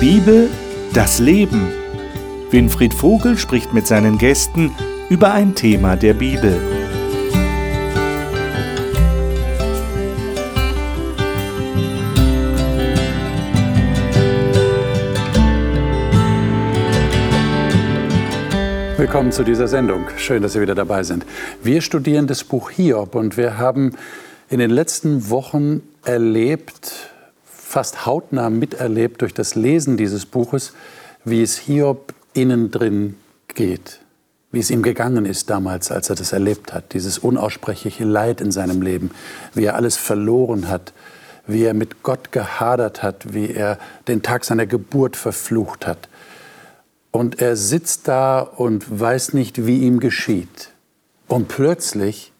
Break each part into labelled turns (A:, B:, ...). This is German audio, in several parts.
A: Bibel, das Leben. Winfried Vogel spricht mit seinen Gästen über ein Thema der Bibel.
B: Willkommen zu dieser Sendung. Schön, dass Sie wieder dabei sind. Wir studieren das Buch Hiob und wir haben in den letzten Wochen erlebt, fast hautnah miterlebt durch das Lesen dieses Buches, wie es Hiob innen drin geht, wie es ihm gegangen ist damals, als er das erlebt hat, dieses unaussprechliche Leid in seinem Leben, wie er alles verloren hat, wie er mit Gott gehadert hat, wie er den Tag seiner Geburt verflucht hat. Und er sitzt da und weiß nicht, wie ihm geschieht. Und plötzlich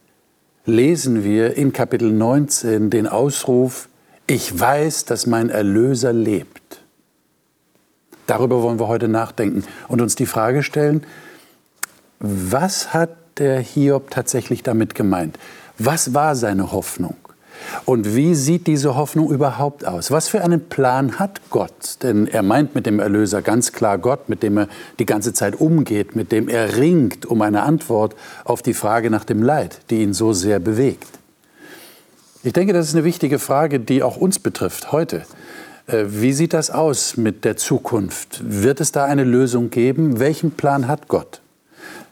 B: lesen wir in Kapitel 19 den Ausruf, ich weiß, dass mein Erlöser lebt. Darüber wollen wir heute nachdenken und uns die Frage stellen, was hat der Hiob tatsächlich damit gemeint? Was war seine Hoffnung? Und wie sieht diese Hoffnung überhaupt aus? Was für einen Plan hat Gott? Denn er meint mit dem Erlöser ganz klar Gott, mit dem er die ganze Zeit umgeht, mit dem er ringt um eine Antwort auf die Frage nach dem Leid, die ihn so sehr bewegt. Ich denke, das ist eine wichtige Frage, die auch uns betrifft heute. Äh, wie sieht das aus mit der Zukunft? Wird es da eine Lösung geben? Welchen Plan hat Gott?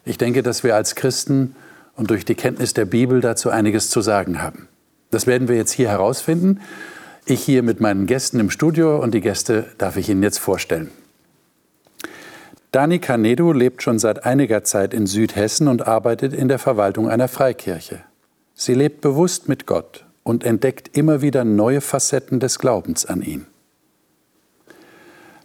B: Ich denke, dass wir als Christen und durch die Kenntnis der Bibel dazu einiges zu sagen haben. Das werden wir jetzt hier herausfinden. Ich hier mit meinen Gästen im Studio und die Gäste darf ich Ihnen jetzt vorstellen. Dani Canedo lebt schon seit einiger Zeit in Südhessen und arbeitet in der Verwaltung einer Freikirche. Sie lebt bewusst mit Gott und entdeckt immer wieder neue Facetten des Glaubens an ihn.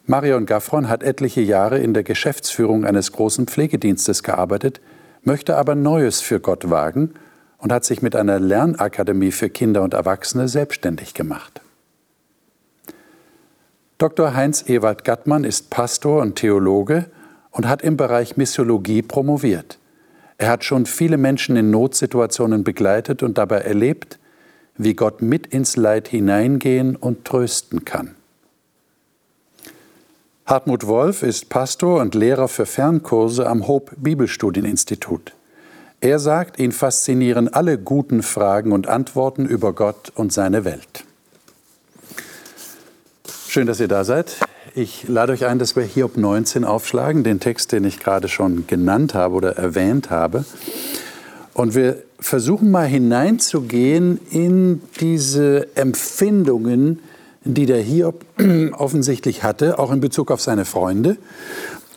B: Marion Gaffron hat etliche Jahre in der Geschäftsführung eines großen Pflegedienstes gearbeitet, möchte aber Neues für Gott wagen und hat sich mit einer Lernakademie für Kinder und Erwachsene selbstständig gemacht. Dr. Heinz Ewald Gattmann ist Pastor und Theologe und hat im Bereich Missiologie promoviert. Er hat schon viele Menschen in Notsituationen begleitet und dabei erlebt, wie Gott mit ins Leid hineingehen und trösten kann. Hartmut Wolf ist Pastor und Lehrer für Fernkurse am Hope Bibelstudieninstitut. Er sagt, ihn faszinieren alle guten Fragen und Antworten über Gott und seine Welt. Schön, dass ihr da seid. Ich lade euch ein, dass wir Hiob 19 aufschlagen, den Text, den ich gerade schon genannt habe oder erwähnt habe. Und wir versuchen mal hineinzugehen in diese Empfindungen, die der Hiob offensichtlich hatte, auch in Bezug auf seine Freunde.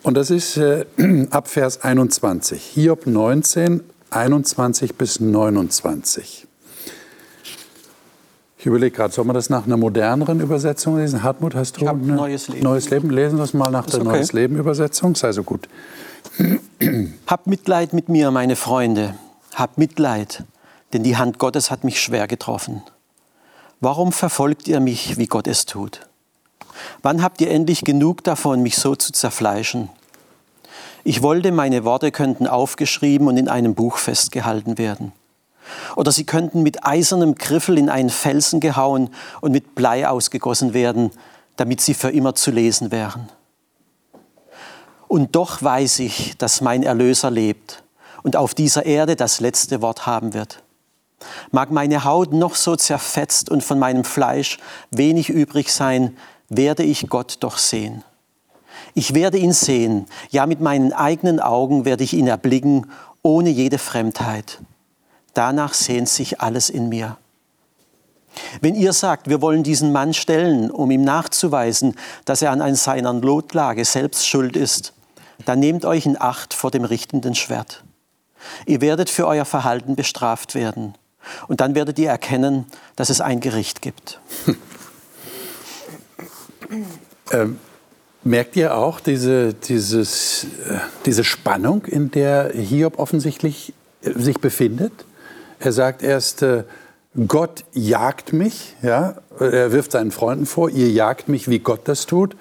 B: Und das ist äh, ab Vers 21. Hiob 19, 21 bis 29. Ich überlege gerade, soll man das nach einer moderneren Übersetzung lesen? Hartmut, hast du
C: ein neues Leben.
B: neues Leben? Lesen wir es mal nach der okay. Neues Leben Übersetzung. Sei so gut.
C: Habt Mitleid mit mir, meine Freunde. Habt Mitleid, denn die Hand Gottes hat mich schwer getroffen. Warum verfolgt ihr mich, wie Gott es tut? Wann habt ihr endlich genug davon, mich so zu zerfleischen? Ich wollte, meine Worte könnten aufgeschrieben und in einem Buch festgehalten werden. Oder sie könnten mit eisernem Griffel in einen Felsen gehauen und mit Blei ausgegossen werden, damit sie für immer zu lesen wären. Und doch weiß ich, dass mein Erlöser lebt und auf dieser Erde das letzte Wort haben wird. Mag meine Haut noch so zerfetzt und von meinem Fleisch wenig übrig sein, werde ich Gott doch sehen. Ich werde ihn sehen, ja mit meinen eigenen Augen werde ich ihn erblicken, ohne jede Fremdheit. Danach sehnt sich alles in mir. Wenn ihr sagt, wir wollen diesen Mann stellen, um ihm nachzuweisen, dass er an seiner Notlage selbst schuld ist, dann nehmt euch in Acht vor dem richtenden Schwert. Ihr werdet für euer Verhalten bestraft werden. Und dann werdet ihr erkennen, dass es ein Gericht gibt.
B: ähm, merkt ihr auch diese, dieses, äh, diese Spannung, in der Hiob offensichtlich äh, sich befindet? Er sagt erst, äh, Gott jagt mich, ja? er wirft seinen Freunden vor, ihr jagt mich, wie Gott das tut.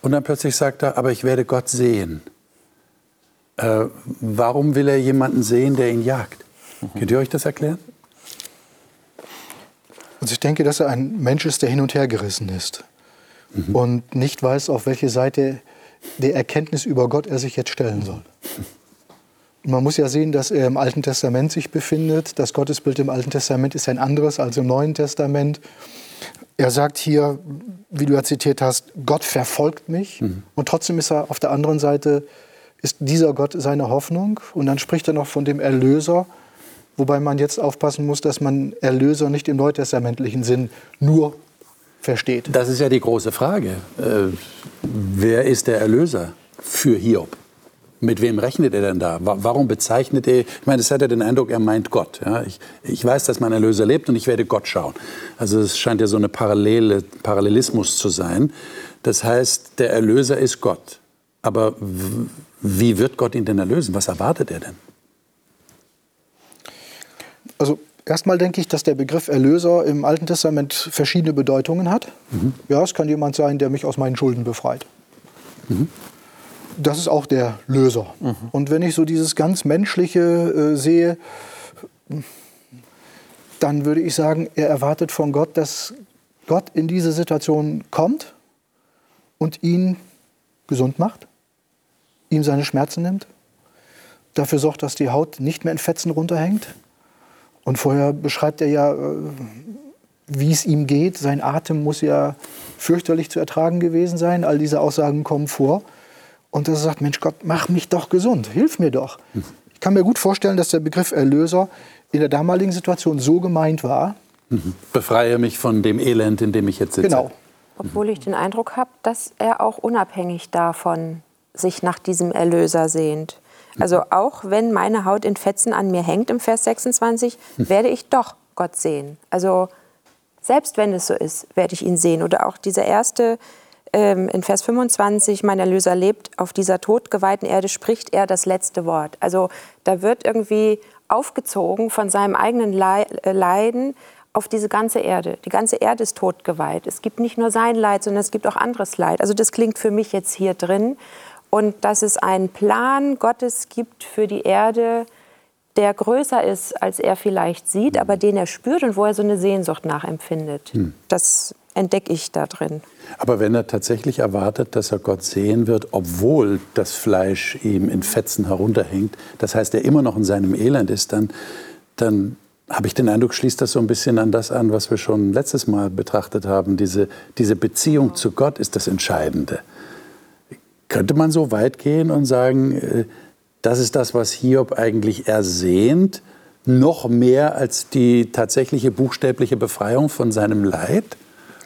B: Und dann plötzlich sagt er, aber ich werde Gott sehen. Äh, warum will er jemanden sehen, der ihn jagt? Mhm. Könnt ihr euch das erklären?
D: Also ich denke, dass er ein Mensch ist, der hin und her gerissen ist. mhm. und nicht weiß, auf welche Seite der Erkenntnis über Gott er sich jetzt stellen soll. Man muss ja sehen, dass er im Alten Testament sich befindet. Das Gottesbild im Alten Testament ist ein anderes als im Neuen Testament. Er sagt hier, wie du ja zitiert hast, Gott verfolgt mich. Mhm. Und trotzdem ist er auf der anderen Seite, ist dieser Gott seine Hoffnung. Und dann spricht er noch von dem Erlöser, wobei man jetzt aufpassen muss, dass man Erlöser nicht im neutestamentlichen Sinn nur versteht.
B: Das ist ja die große Frage. Äh, wer ist der Erlöser für Hiob? Mit wem rechnet er denn da? Warum bezeichnet er, ich meine, es hat ja den Eindruck, er meint Gott. Ja? Ich, ich weiß, dass mein Erlöser lebt und ich werde Gott schauen. Also es scheint ja so eine Parallele, Parallelismus zu sein. Das heißt, der Erlöser ist Gott. Aber wie wird Gott ihn denn erlösen? Was erwartet er denn?
D: Also erstmal denke ich, dass der Begriff Erlöser im Alten Testament verschiedene Bedeutungen hat. Mhm. Ja, es kann jemand sein, der mich aus meinen Schulden befreit. Mhm das ist auch der Löser. Mhm. Und wenn ich so dieses ganz Menschliche äh, sehe, dann würde ich sagen, er erwartet von Gott, dass Gott in diese Situation kommt und ihn gesund macht, ihm seine Schmerzen nimmt, dafür sorgt, dass die Haut nicht mehr in Fetzen runterhängt. Und vorher beschreibt er ja, äh, wie es ihm geht. Sein Atem muss ja fürchterlich zu ertragen gewesen sein. All diese Aussagen kommen vor. Und dass er sagt, Mensch Gott, mach mich doch gesund, hilf mir doch. Ich kann mir gut vorstellen, dass der Begriff Erlöser in der damaligen Situation so gemeint war.
B: Befreie mich von dem Elend, in dem ich jetzt sitze. Genau.
E: Obwohl ich den Eindruck habe, dass er auch unabhängig davon sich nach diesem Erlöser sehnt. Also auch wenn meine Haut in Fetzen an mir hängt im Vers 26, werde ich doch Gott sehen. Also selbst wenn es so ist, werde ich ihn sehen. Oder auch dieser erste ähm, in Vers 25, mein Erlöser lebt, auf dieser todgeweihten Erde spricht er das letzte Wort. Also da wird irgendwie aufgezogen von seinem eigenen äh, Leiden auf diese ganze Erde. Die ganze Erde ist totgeweiht. Es gibt nicht nur sein Leid, sondern es gibt auch anderes Leid. Also das klingt für mich jetzt hier drin. Und dass es einen Plan Gottes gibt für die Erde, der größer ist, als er vielleicht sieht, aber den er spürt und wo er so eine Sehnsucht nachempfindet. Hm. Das entdecke ich da drin.
B: Aber wenn er tatsächlich erwartet, dass er Gott sehen wird, obwohl das Fleisch ihm in Fetzen herunterhängt, das heißt, er immer noch in seinem Elend ist, dann, dann habe ich den Eindruck, schließt das so ein bisschen an das an, was wir schon letztes Mal betrachtet haben. Diese, diese Beziehung zu Gott ist das Entscheidende. Könnte man so weit gehen und sagen, äh, das ist das, was Hiob eigentlich ersehnt, noch mehr als die tatsächliche buchstäbliche Befreiung von seinem Leid?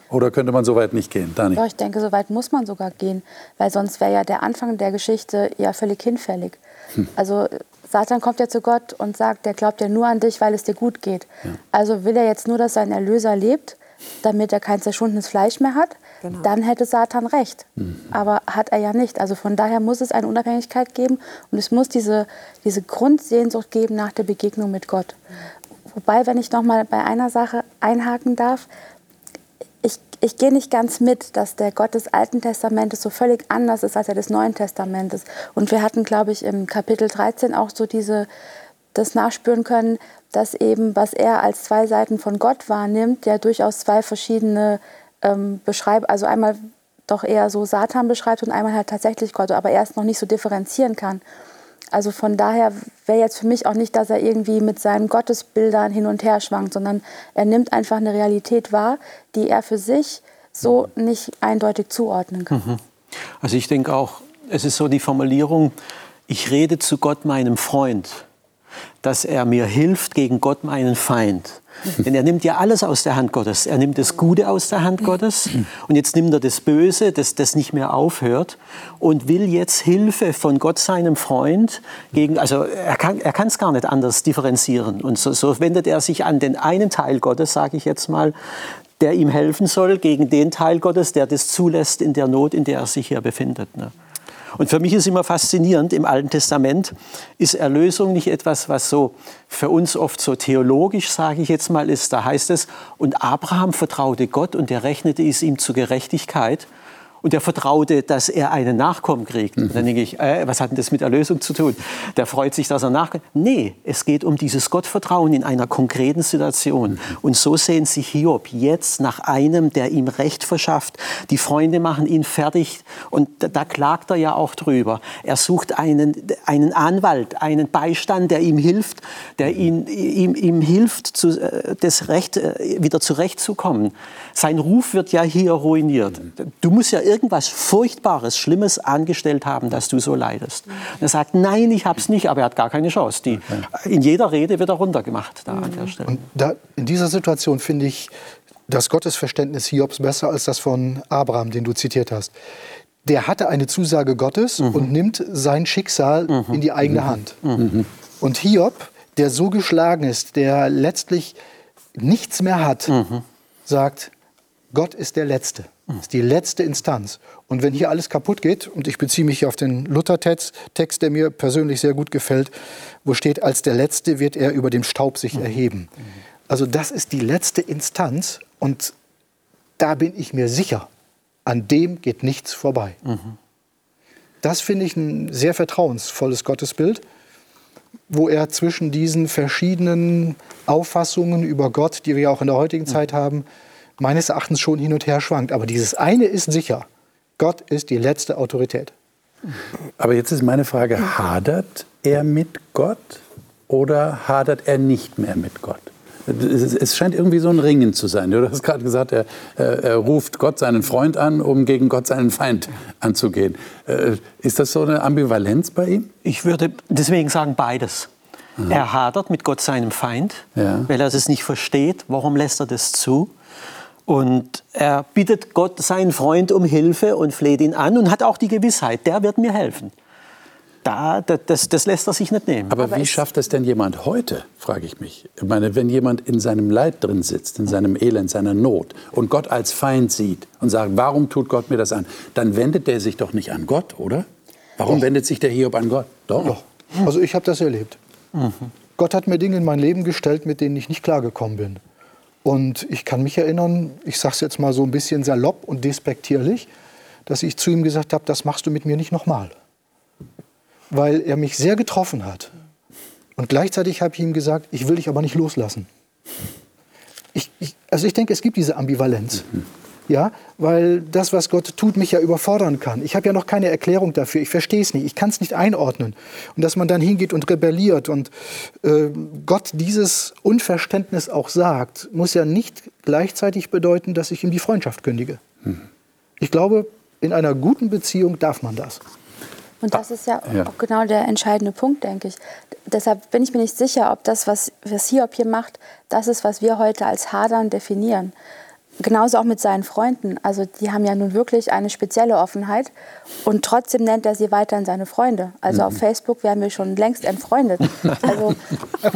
B: Oder könnte man so weit nicht gehen?
F: Dani? Doch, ich denke, so weit muss man sogar gehen, weil sonst wäre ja der Anfang der Geschichte ja völlig hinfällig. Hm. Also Satan kommt ja zu Gott und sagt, der glaubt ja nur an dich, weil es dir gut geht. Ja. Also will er jetzt nur, dass sein Erlöser lebt, damit er kein zerschundenes Fleisch mehr hat, genau. dann hätte Satan recht. Mhm. Aber hat er ja nicht. Also von daher muss es eine Unabhängigkeit geben und es muss diese, diese Grundsehnsucht geben nach der Begegnung mit Gott. Wobei, wenn ich noch mal bei einer Sache einhaken darf, ich, ich gehe nicht ganz mit, dass der Gott des Alten Testamentes so völlig anders ist als der des Neuen Testamentes. Und wir hatten, glaube ich, im Kapitel 13 auch so diese, das nachspüren können, dass eben, was er als zwei Seiten von Gott wahrnimmt, ja durchaus zwei verschiedene ähm, beschreibt, also einmal doch eher so Satan beschreibt und einmal halt tatsächlich Gott, aber er es noch nicht so differenzieren kann. Also von daher wäre jetzt für mich auch nicht, dass er irgendwie mit seinen Gottesbildern hin und her schwankt, sondern er nimmt einfach eine Realität wahr, die er für sich so nicht eindeutig zuordnen kann. Mhm.
C: Also ich denke auch, es ist so die Formulierung, ich rede zu Gott, meinem Freund, dass er mir hilft gegen Gott, meinen Feind. Denn er nimmt ja alles aus der Hand Gottes. Er nimmt das Gute aus der Hand Gottes und jetzt nimmt er das Böse, das, das nicht mehr aufhört und will jetzt Hilfe von Gott, seinem Freund, gegen, also er kann er es gar nicht anders differenzieren. Und so, so wendet er sich an den einen Teil Gottes, sage ich jetzt mal, der ihm helfen soll, gegen den Teil Gottes, der das zulässt in der Not, in der er sich hier befindet. Ne? Und für mich ist immer faszinierend, im Alten Testament ist Erlösung nicht etwas, was so für uns oft so theologisch, sage ich jetzt mal, ist. Da heißt es, und Abraham vertraute Gott und er rechnete es ihm zur Gerechtigkeit. Und er vertraute, dass er einen Nachkommen kriegt. Und dann denke ich, äh, was hat denn das mit Erlösung zu tun? Der freut sich, dass er nachkommt. Nee, es geht um dieses Gottvertrauen in einer konkreten Situation. Und so sehen sich Hiob jetzt nach einem, der ihm Recht verschafft. Die Freunde machen ihn fertig und da, da klagt er ja auch drüber. Er sucht einen, einen Anwalt, einen Beistand, der ihm hilft, der ihn, ihm, ihm hilft, zu, äh, das Recht äh, wieder zurechtzukommen. Sein Ruf wird ja hier ruiniert. Du musst ja irgendwas Furchtbares, Schlimmes angestellt haben, dass du so leidest. Und er sagt, nein, ich habe es nicht, aber er hat gar keine Chance. Die, in jeder Rede wird er runtergemacht da an der Stelle.
D: Und da, in dieser Situation finde ich das Gottesverständnis Hiobs besser als das von Abraham, den du zitiert hast. Der hatte eine Zusage Gottes
C: Mhm.
D: und nimmt sein Schicksal in die eigene Hand.
C: Mhm.
D: Und Hiob, der so geschlagen ist, der letztlich nichts mehr hat,
C: Mhm.
D: sagt, Gott ist der Letzte, ist die letzte Instanz. Und wenn hier alles kaputt geht, und ich beziehe mich hier auf den Luther-Text, Text, der mir persönlich sehr gut gefällt, wo steht, als der Letzte wird er über dem Staub sich erheben. Also das ist die letzte Instanz und da bin ich mir sicher, an dem geht nichts vorbei. Das finde ich ein sehr vertrauensvolles Gottesbild, wo er zwischen diesen verschiedenen Auffassungen über Gott, die wir ja auch in der heutigen Zeit haben, meines Erachtens schon hin und her schwankt. Aber dieses eine ist sicher, Gott ist die letzte Autorität.
B: Aber jetzt ist meine Frage, hadert er mit Gott oder hadert er nicht mehr mit Gott? Es es scheint irgendwie so ein Ringen zu sein. Du hast gerade gesagt, er, er, ruft Gott seinen Freund an, um gegen Gott seinen Feind anzugehen. Äh, Ist das so eine Ambivalenz bei ihm?
C: Ich würde deswegen sagen beides. Er hadert mit Gott seinem Feind,
B: Ja.
C: weil er das nicht versteht. Warum lässt er das zu? Und er bittet Gott, seinen Freund, um Hilfe und fleht ihn an und hat auch die Gewissheit, der wird mir helfen. Da, da- das, das lässt er sich nicht nehmen.
B: Aber, wie schafft es denn jemand heute, frage ich mich. Ich meine, wenn jemand in seinem Leid drin sitzt, in seinem Elend, seiner Not und Gott als Feind sieht und sagt, warum tut Gott mir das an? Dann wendet der sich doch nicht an Gott, oder? Warum wendet sich der Hiob an Gott? Doch.
D: Doch. Also ich habe das erlebt. Gott hat mir Dinge in mein Leben gestellt, mit denen ich nicht klargekommen bin. Und ich kann mich erinnern, ich sage es jetzt mal so ein bisschen salopp und despektierlich, dass ich zu ihm gesagt habe, das machst du mit mir nicht nochmal. Weil er mich sehr getroffen hat. Und gleichzeitig habe ich ihm gesagt, ich will dich aber nicht loslassen. Ich, ich, also ich denke, es gibt diese Ambivalenz. Ja, weil das, was Gott tut, mich ja überfordern kann. Ich habe ja noch keine Erklärung dafür. Ich verstehe es nicht. Ich kann es nicht einordnen. Und dass man dann hingeht und rebelliert und äh, Gott dieses Unverständnis auch sagt, muss ja nicht gleichzeitig bedeuten, dass ich ihm die Freundschaft kündige. Ich glaube, in einer guten Beziehung darf man das.
F: Und das ist ja,
B: Ja.
F: auch genau der entscheidende Punkt, denke ich. Deshalb bin ich mir nicht sicher, ob das, was, was Hiob hier macht, das ist, was wir heute als Hadern definieren. Genauso auch mit seinen Freunden. Also die haben ja nun wirklich eine spezielle Offenheit und trotzdem nennt er sie weiterhin seine Freunde. Also auf Facebook wären wir schon längst entfreundet. Also,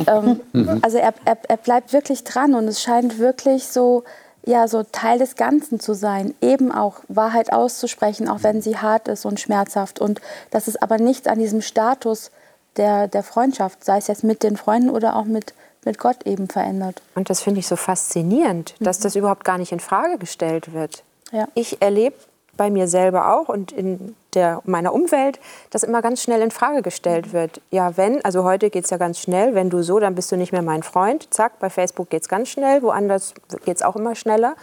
F: ähm, also er, er, er bleibt wirklich dran und es scheint wirklich so, ja, so Teil des Ganzen zu sein, eben auch Wahrheit auszusprechen, auch wenn sie hart ist und schmerzhaft. Und das ist aber nichts an diesem Status der, der Freundschaft, sei es jetzt mit den Freunden oder auch mit, mit Gott eben verändert.
E: Und das finde ich so faszinierend, dass das überhaupt gar nicht in Frage gestellt wird.
F: Ja.
E: Ich erlebe bei mir selber auch und in der, meiner Umwelt, dass immer ganz schnell in Frage gestellt wird. Ja, wenn, also heute geht es ja ganz schnell, wenn du so, dann bist du nicht mehr mein Freund. Zack, bei Facebook geht es ganz schnell, woanders geht es auch immer schneller.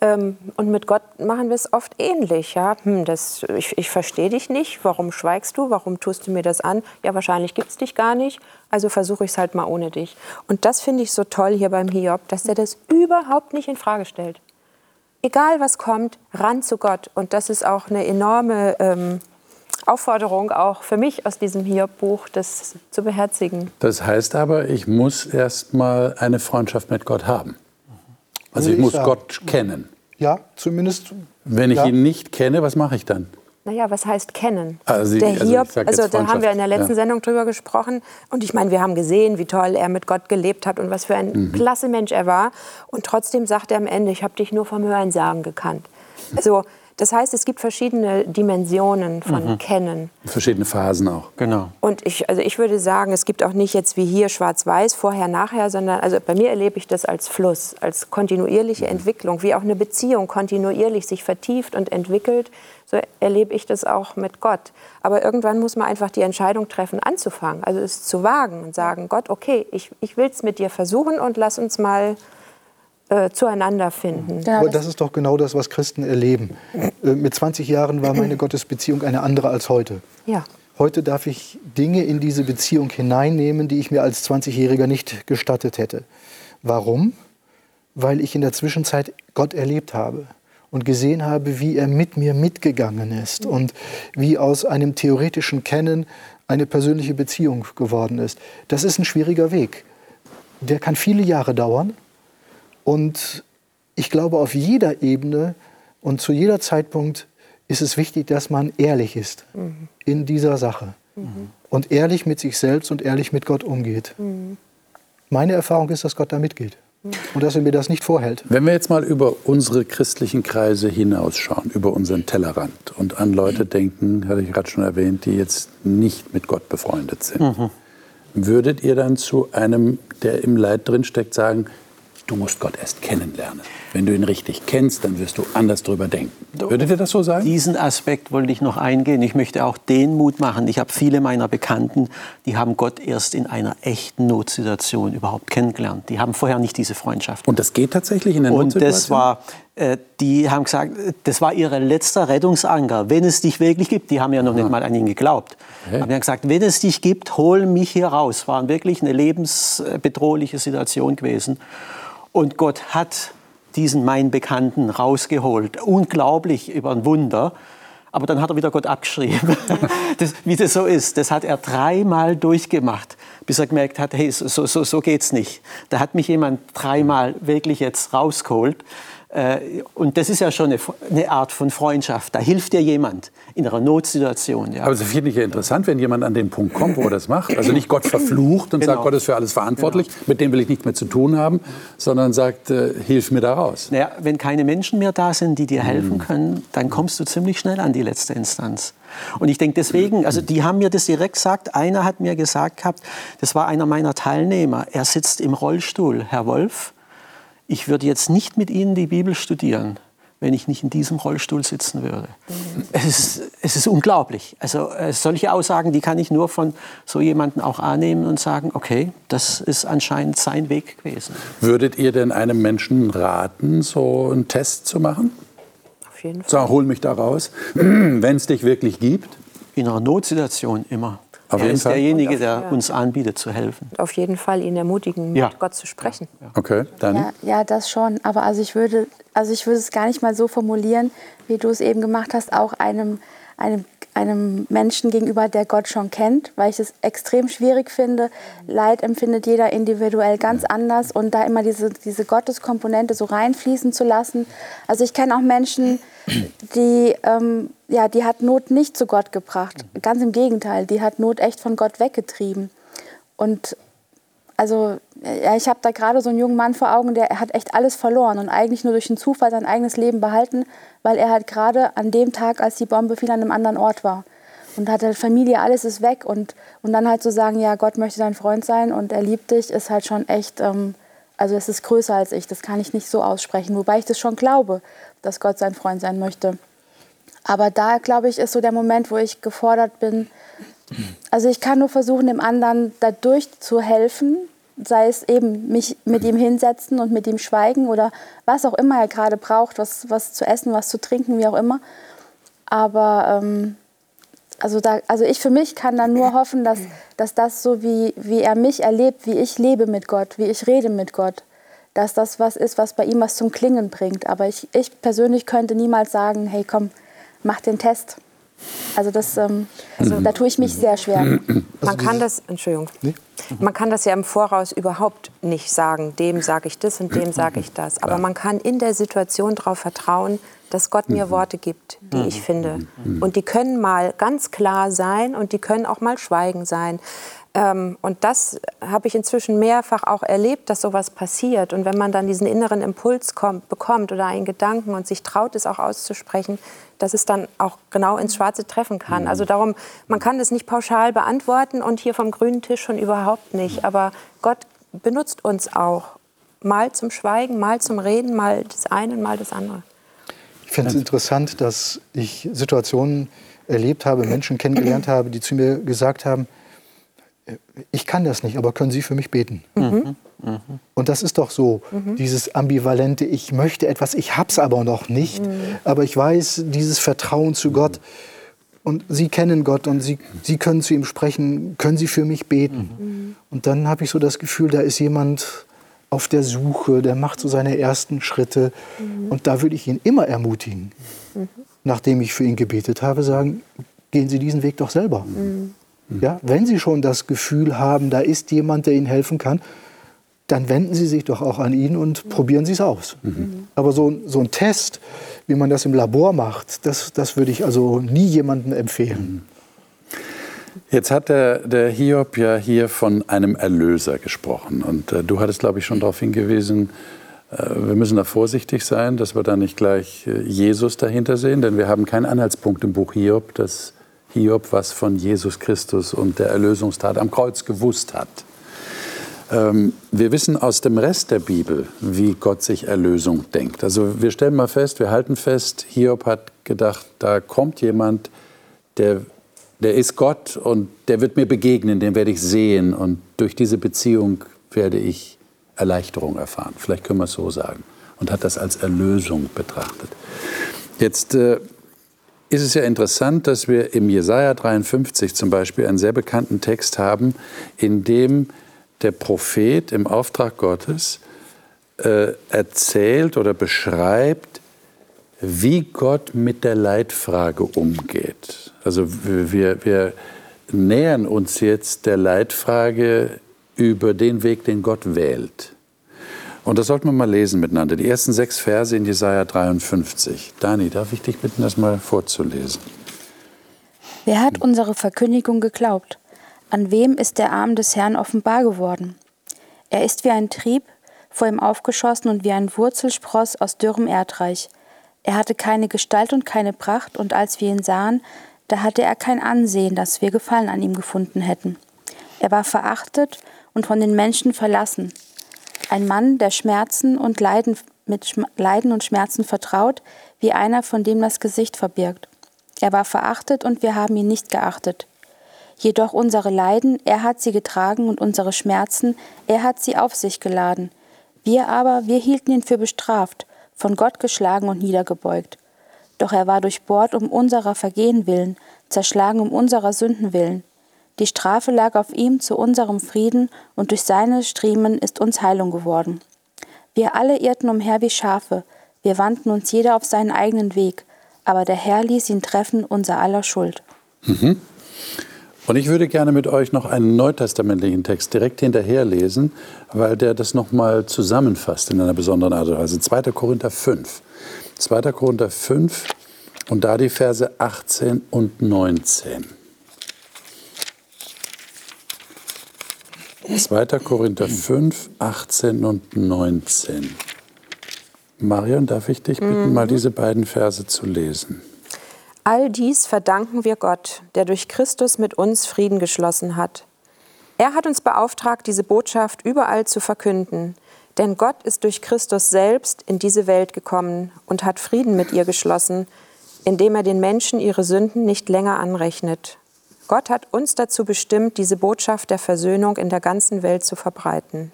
E: Ähm, und mit Gott machen wir es oft ähnlich. Ja? Hm, das, ich ich verstehe dich nicht. Warum schweigst du? Warum tust du mir das an? Ja, wahrscheinlich gibt es dich gar nicht. Also versuche ich es halt mal ohne dich. Und das finde ich so toll hier beim Hiob, dass er das überhaupt nicht in Frage stellt. Egal was kommt, ran zu Gott. Und das ist auch eine enorme ähm, Aufforderung, auch für mich aus diesem Hiob-Buch, das zu beherzigen.
B: Das heißt aber, ich muss erst mal eine Freundschaft mit Gott haben. Also ich
D: ich
B: muss
D: sagen.
B: Gott kennen.
D: Ja, zumindest.
B: Wenn ich
D: ja.
B: ihn nicht kenne, was mache ich dann?
E: Naja, was heißt kennen?
B: Also,
E: der
B: also
E: Hiob,
B: ich
E: also,
B: jetzt
E: da haben wir in der letzten
B: ja.
E: Sendung drüber gesprochen. Und ich meine, wir haben gesehen, wie toll er mit Gott gelebt hat und was für ein
B: Mhm.
E: klasse Mensch er war. Und trotzdem sagt er am Ende, ich habe dich nur vom Hörensagen gekannt. Also Das heißt, es gibt verschiedene Dimensionen von
B: Mhm.
E: Kennen.
B: Verschiedene Phasen auch.
C: Genau.
E: Und ich, also ich würde sagen, es gibt auch nicht jetzt wie hier schwarz-weiß, vorher, nachher, sondern also bei mir erlebe ich das als Fluss, als kontinuierliche Entwicklung, wie auch eine Beziehung kontinuierlich sich vertieft und entwickelt. So erlebe ich das auch mit Gott. Aber irgendwann muss man einfach die Entscheidung treffen, anzufangen, also es zu wagen und sagen, Gott, okay, ich, ich will es mit dir versuchen und lass uns mal äh, zueinander finden.
F: Genau,
D: Aber
F: das-
D: das ist doch genau das, was Christen erleben. Äh, Mit 20 Jahren war meine Gottesbeziehung eine andere als heute.
E: Ja.
D: Heute darf ich Dinge in diese Beziehung hineinnehmen, die ich mir als 20-Jähriger nicht gestattet hätte. Warum? Weil ich in der Zwischenzeit Gott erlebt habe und gesehen habe, wie er mit mir mitgegangen ist und wie aus einem theoretischen Kennen eine persönliche Beziehung geworden ist. Das ist ein schwieriger Weg. Der kann viele Jahre dauern. Und ich glaube, auf jeder Ebene und zu jeder Zeitpunkt ist es wichtig, dass man ehrlich ist in dieser Sache. Und ehrlich mit sich selbst und ehrlich mit Gott umgeht. Meine Erfahrung ist, dass Gott da mitgeht. Und dass er mir das nicht vorhält.
B: Wenn wir jetzt mal über unsere christlichen Kreise hinausschauen, über unseren Tellerrand und an Leute denken, hatte ich gerade schon erwähnt, die jetzt nicht mit Gott befreundet sind, würdet ihr dann zu einem, der im Leid drinsteckt, sagen, du musst Gott erst kennenlernen. Wenn du ihn richtig kennst, dann wirst du anders drüber denken. Würdet ihr das so sagen?
C: Diesen Aspekt wollte ich noch eingehen. Ich möchte auch den Mut machen. Ich habe viele meiner Bekannten, die haben Gott erst in einer echten Notsituation überhaupt kennengelernt. Die haben vorher nicht diese Freundschaft.
B: Und das geht tatsächlich in der
C: Und das
B: Notsituation?
C: war, äh, die haben gesagt, das war ihr letzter Rettungsanker. Wenn es dich wirklich gibt, die haben ja noch nicht mal an ihn geglaubt. Die haben gesagt, wenn es dich gibt, hol mich hier raus. War wirklich eine lebensbedrohliche Situation gewesen. Und Gott hat diesen meinen Bekannten rausgeholt. Unglaublich über ein Wunder. Aber dann hat er wieder Gott abgeschrieben. Das, wie das so ist, das hat er dreimal durchgemacht, bis er gemerkt hat, hey, so, so, so geht's nicht. Da hat mich jemand dreimal wirklich jetzt rausgeholt. Äh, Und das ist ja schon eine, eine Art von Freundschaft. Da hilft dir jemand in einer Notsituation. Ja.
B: Aber das finde ich ja interessant, wenn jemand an den Punkt kommt, wo er das macht. Also nicht Gott verflucht und
C: Genau.
B: sagt, Gott ist für alles verantwortlich, mit dem will ich nichts mehr zu tun haben, sondern sagt, äh, hilf mir da raus.
C: Naja, wenn keine Menschen mehr da sind, die dir helfen können, dann kommst du ziemlich schnell an die letzte Instanz. Und ich denke deswegen, also die haben mir das direkt gesagt. Einer hat mir gesagt gehabt, das war einer meiner Teilnehmer. Er sitzt im Rollstuhl, Herr Wolf. Ich würde jetzt nicht mit Ihnen die Bibel studieren, wenn ich nicht in diesem Rollstuhl sitzen würde. Es, ist, es ist unglaublich. Also äh, solche Aussagen, die kann ich nur von so jemandem auch annehmen und sagen, okay, das ist anscheinend sein Weg gewesen.
B: Würdet ihr denn einem Menschen raten, so einen Test zu machen?
E: Auf jeden Fall.
B: Sag, hol mich da raus, wenn es dich wirklich gibt.
C: In einer Notsituation immer.
B: Auf
C: er
B: jeden
C: ist
B: Fall.
C: derjenige, der uns anbietet zu helfen.
E: Auf jeden Fall ihn ermutigen, mit
C: Ja.
E: Gott zu sprechen.
B: Okay, dann.
F: Ja, ja, das schon. Aber also ich würde, also ich würde es gar nicht mal so formulieren, wie du es eben gemacht hast, auch einem, einem, einem Menschen gegenüber, der Gott schon kennt, weil ich es extrem schwierig finde. Leid empfindet jeder individuell ganz anders und da immer diese, diese Gotteskomponente so reinfließen zu lassen. Also ich kenne auch Menschen, die, ähm, ja, die hat Not nicht zu Gott gebracht. Ganz im Gegenteil, die hat Not echt von Gott weggetrieben. Und also ja, ich habe da gerade so einen jungen Mann vor Augen, der hat echt alles verloren und eigentlich nur durch den Zufall sein eigenes Leben behalten, weil er halt gerade an dem Tag, als die Bombe fiel, an einem anderen Ort war. Und hat halt Familie, alles ist weg. Und, und dann halt zu so sagen, ja, Gott möchte dein Freund sein und er liebt dich, ist halt schon echt, ähm, also es ist größer als ich. Das kann ich nicht so aussprechen. Wobei ich das schon glaube, dass Gott sein Freund sein möchte. Aber da, glaube ich, ist so der Moment, wo ich gefordert bin, also ich kann nur versuchen, dem anderen dadurch zu helfen, sei es eben mich mit ihm hinsetzen und mit ihm schweigen oder was auch immer er gerade braucht, was, was zu essen, was zu trinken, wie auch immer. Aber ähm, also, da, also ich für mich kann dann nur hoffen, dass, dass das so, wie, wie er mich erlebt, wie ich lebe mit Gott, wie ich rede mit Gott, dass das was ist, was bei ihm was zum Klingen bringt. Aber ich, ich persönlich könnte niemals sagen, hey komm, mach den Test. Also das, ähm, also da tue ich mich sehr schwer.
E: Man kann das, Entschuldigung, man kann das ja im Voraus überhaupt nicht sagen, dem sage ich das und dem sage ich das. Aber man kann in der Situation darauf vertrauen, dass Gott mir Worte gibt, die ich finde. Und die können mal ganz klar sein und die können auch mal schweigen sein. Ähm, und das habe ich inzwischen mehrfach auch erlebt, dass sowas passiert. Und wenn man dann diesen inneren Impuls kommt, bekommt oder einen Gedanken und sich traut, es auch auszusprechen, dass es dann auch genau ins Schwarze treffen kann. Mhm. Also darum, man kann das nicht pauschal beantworten und hier vom grünen Tisch schon überhaupt nicht. Aber Gott benutzt uns auch. Mal zum Schweigen, mal zum Reden, mal das eine, mal das andere.
D: Ich finde es interessant, dass ich Situationen erlebt habe, Menschen kennengelernt habe, die zu mir gesagt haben, ich kann das nicht, aber können Sie für mich beten? Mhm. Mhm. Und das ist doch so, mhm. dieses ambivalente, ich möchte etwas, ich hab's aber noch nicht, mhm. aber ich weiß, dieses Vertrauen zu Gott und Sie kennen Gott und Sie, Sie können zu ihm sprechen, können Sie für mich beten? Mhm. Und dann habe ich so das Gefühl, da ist jemand auf der Suche, der macht so seine ersten Schritte mhm. und da würde ich ihn immer ermutigen, nachdem ich für ihn gebetet habe, sagen, gehen Sie diesen Weg doch selber. Ja, wenn Sie schon das Gefühl haben, da ist jemand, der Ihnen helfen kann, dann wenden Sie sich doch auch an ihn und probieren Sie es aus. Mhm. Aber so, so ein Test, wie man das im Labor macht, das, das würde ich also nie jemandem empfehlen.
B: Jetzt hat der, der Hiob ja hier von einem Erlöser gesprochen. Und äh, du hattest, glaube ich, schon darauf hingewiesen, äh, wir müssen da vorsichtig sein, dass wir da nicht gleich äh, Jesus dahinter sehen, denn wir haben keinen Anhaltspunkt im Buch Hiob, dass Hiob was von Jesus Christus und der Erlösungstat am Kreuz gewusst hat. Ähm, wir wissen aus dem Rest der Bibel, wie Gott sich Erlösung denkt. Also wir stellen mal fest, wir halten fest, Hiob hat gedacht, da kommt jemand, der, der ist Gott und der wird mir begegnen, den werde ich sehen und durch diese Beziehung werde ich Erleichterung erfahren. Vielleicht können wir es so sagen. Und hat das als Erlösung betrachtet. Jetzt äh, ist es ja interessant, dass wir im Jesaja 53 zum Beispiel einen sehr bekannten Text haben, in dem der Prophet im Auftrag Gottes äh, erzählt oder beschreibt, wie Gott mit der Leitfrage umgeht. Also wir, wir nähern uns jetzt der Leitfrage über den Weg, den Gott wählt. Und das sollten wir mal lesen miteinander. Die ersten sechs Verse in Jesaja 53. Dani, darf ich dich bitten, das mal vorzulesen?
F: Wer hat unsere Verkündigung geglaubt? An wem ist der Arm des Herrn offenbar geworden? Er ist wie ein Trieb, vor ihm aufgeschossen und wie ein Wurzelspross aus dürrem Erdreich. Er hatte keine Gestalt und keine Pracht, und als wir ihn sahen, da hatte er kein Ansehen, dass wir Gefallen an ihm gefunden hätten. Er war verachtet und von den Menschen verlassen, ein Mann, der Schmerzen und Leiden mit Leiden und Schmerzen vertraut, wie einer, von dem das Gesicht verbirgt. Er war verachtet und wir haben ihn nicht geachtet. Jedoch unsere Leiden, er hat sie getragen und unsere Schmerzen, er hat sie auf sich geladen. Wir aber, wir hielten ihn für bestraft, von Gott geschlagen und niedergebeugt. Doch er war durchbohrt um unserer Vergehen willen, zerschlagen um unserer Sünden willen. Die Strafe lag auf ihm zu unserem Frieden, und durch seine Striemen ist uns Heilung geworden. Wir alle irrten umher wie Schafe, wir wandten uns jeder auf seinen eigenen Weg, aber der Herr ließ ihn treffen, unser aller Schuld.
B: Mhm. Und ich würde gerne mit euch noch einen neutestamentlichen Text direkt hinterher lesen, weil der das nochmal zusammenfasst in einer besonderen Art und Weise. 2. Korinther 5. 2. Korinther 5 und da die Verse 18 und 19. 2. Korinther 5, 18 und 19. Marion, darf ich dich bitten, mhm. mal diese beiden Verse zu lesen?
E: All dies verdanken wir Gott, der durch Christus mit uns Frieden geschlossen hat. Er hat uns beauftragt, diese Botschaft überall zu verkünden, denn Gott ist durch Christus selbst in diese Welt gekommen und hat Frieden mit ihr geschlossen, indem er den Menschen ihre Sünden nicht länger anrechnet. Gott hat uns dazu bestimmt, diese Botschaft der Versöhnung in der ganzen Welt zu verbreiten.